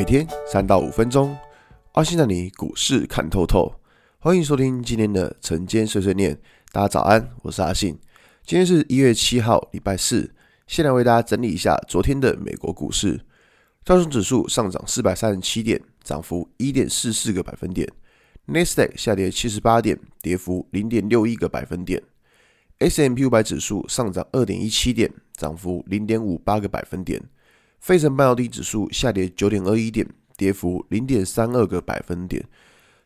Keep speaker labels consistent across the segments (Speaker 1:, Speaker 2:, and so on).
Speaker 1: 每天三到五分钟，阿信带你股市看透透。欢迎收听今天的晨间碎碎念。大家早安，我是阿信。今天是一月七号，礼拜四。先来为大家整理一下昨天的美国股市。道琼指数上涨四百三十七点，涨幅一点四四个百分点。纳斯达克下跌七十八点，跌幅零点六一个百分点。；S M P 五百指数上涨二点一七点，涨幅零点五八个百分点。费城半导体指数下跌九点二一点，跌幅零点三二个百分点。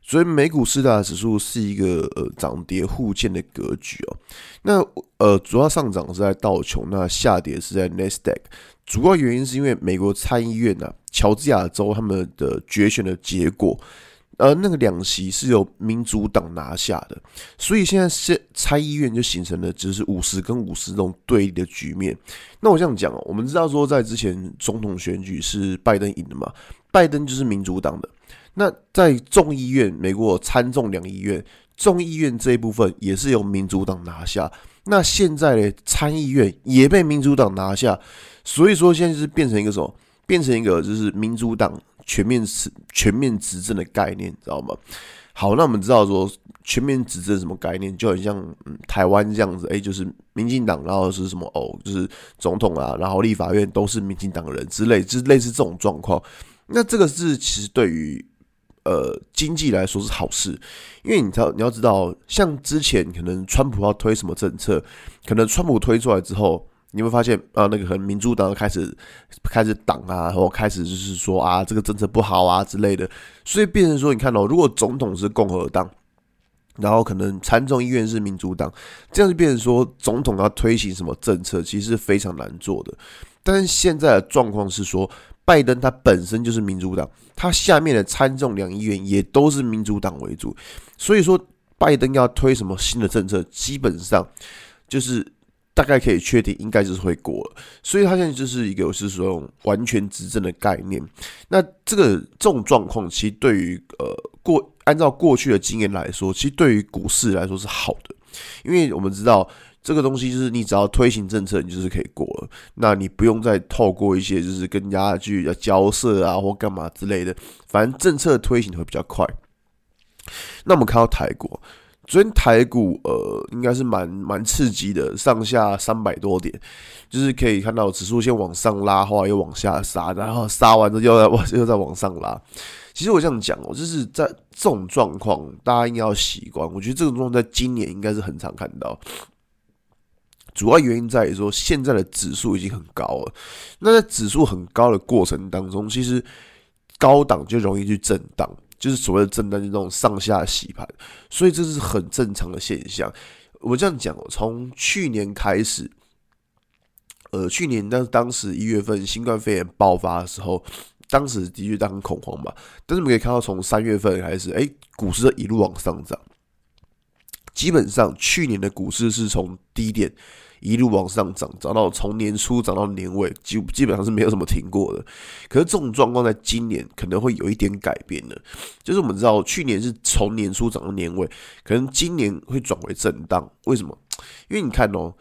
Speaker 1: 所以美股四大指数是一个呃涨跌互见的格局哦。那呃主要上涨是在道琼，那下跌是在纳斯达克。主要原因是因为美国参议院呐、啊，乔治亚州他们的决选的结果。而那个两席是由民主党拿下的，所以现在是参议院就形成了就是五十跟五十这种对立的局面。那我这样讲哦，我们知道说在之前总统选举是拜登赢的嘛，拜登就是民主党的。那在众议院，美国参众两议院，众议院这一部分也是由民主党拿下。那现在呢，参议院也被民主党拿下，所以说现在就是变成一个什么？变成一个就是民主党。全面执全面执政的概念，知道吗？好，那我们知道说全面执政什么概念，就很像嗯台湾这样子，哎、欸，就是民进党，然后是什么哦，就是总统啊，然后立法院都是民进党人之类，就类似这种状况。那这个是其实对于呃经济来说是好事，因为你知道你要知道，像之前可能川普要推什么政策，可能川普推出来之后。你会发现啊，那个和民主党开始开始挡啊，然后开始就是说啊，这个政策不好啊之类的，所以变成说，你看哦，如果总统是共和党，然后可能参众议院是民主党，这样就变成说，总统要推行什么政策，其实是非常难做的。但是现在的状况是说，拜登他本身就是民主党，他下面的参众两议院也都是民主党为主，所以说拜登要推什么新的政策，基本上就是。大概可以确定，应该就是会过了，所以他现在就是一个是说完全执政的概念。那这个这种状况，其实对于呃过按照过去的经验来说，其实对于股市来说是好的，因为我们知道这个东西就是你只要推行政策，你就是可以过了，那你不用再透过一些就是跟人家去要交涉啊或干嘛之类的，反正政策推行会比较快。那我们看到台国。昨天台股呃应该是蛮蛮刺激的，上下三百多点，就是可以看到指数先往上拉，后来又往下杀，然后杀完之后又在往 又在往上拉。其实我这样讲哦，就是在这种状况，大家应该要习惯。我觉得这种状况在今年应该是很常看到，主要原因在于说现在的指数已经很高了。那在指数很高的过程当中，其实高档就容易去震荡。就是所谓的震荡，就是那种上下洗盘，所以这是很正常的现象。我这样讲，从去年开始，呃，去年当当时一月份新冠肺炎爆发的时候，当时的确当很恐慌嘛。但是我们可以看到，从三月份开始，哎，股市一路往上涨，基本上去年的股市是从低点。一路往上涨，涨到从年初涨到年尾，基基本上是没有什么停过的。可是这种状况在今年可能会有一点改变的，就是我们知道去年是从年初涨到年尾，可能今年会转为震荡。为什么？因为你看哦，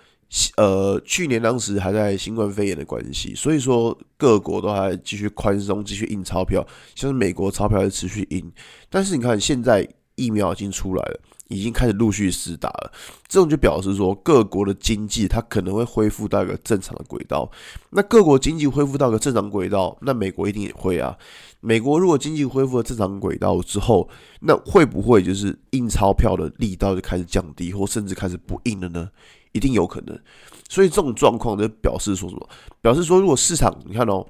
Speaker 1: 呃，去年当时还在新冠肺炎的关系，所以说各国都还继续宽松，继续印钞票，像是美国钞票还持续印。但是你看现在疫苗已经出来了。已经开始陆续施打了，这种就表示说各国的经济它可能会恢复到一个正常的轨道。那各国经济恢复到一个正常轨道，那美国一定也会啊。美国如果经济恢复了正常轨道之后，那会不会就是印钞票的力道就开始降低，或甚至开始不印了呢？一定有可能。所以这种状况就表示说什么？表示说如果市场你看哦，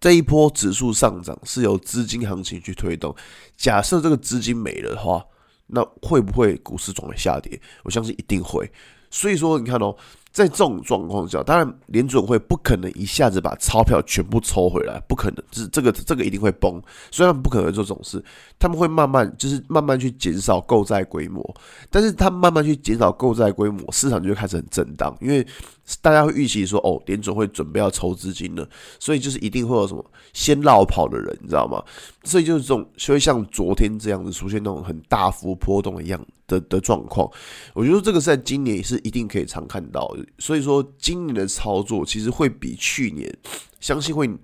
Speaker 1: 这一波指数上涨是由资金行情去推动，假设这个资金没了的话。那会不会股市转为下跌？我相信一定会。所以说，你看哦。在这种状况下，当然联准会不可能一下子把钞票全部抽回来，不可能，是这个这个一定会崩。虽然不可能做这种事，他们会慢慢就是慢慢去减少购债规模，但是他慢慢去减少购债规模，市场就开始很震荡，因为大家会预期说，哦，联准会准备要抽资金了，所以就是一定会有什么先落跑的人，你知道吗？所以就是这种，所以像昨天这样子出现那种很大幅波动一样。的的状况，我觉得这个是在今年是一定可以常看到的。所以说，今年的操作其实会比去年，相信会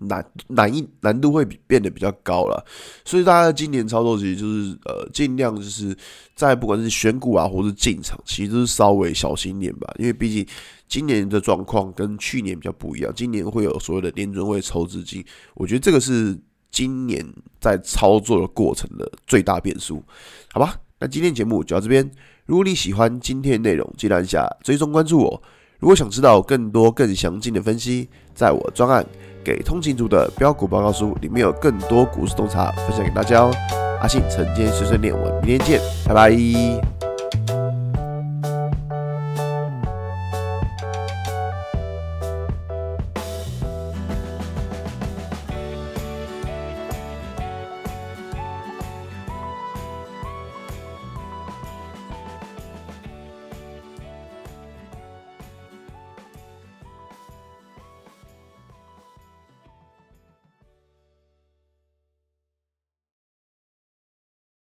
Speaker 1: 难难易难度会变得比较高了，所以大家今年操作其实就是呃尽量就是在不管是选股啊，或是进场，其实都是稍微小心点吧，因为毕竟今年的状况跟去年比较不一样，今年会有所谓的联准会抽资金，我觉得这个是今年在操作的过程的最大变数，好吧？那今天节目就到这边，如果你喜欢今天的内容，记得按下追踪关注我。如果想知道更多更详尽的分析，在我专案给通勤族的标股报告书里面有更多股市洞察分享给大家哦。阿信晨间碎碎念，我们明天见，拜拜。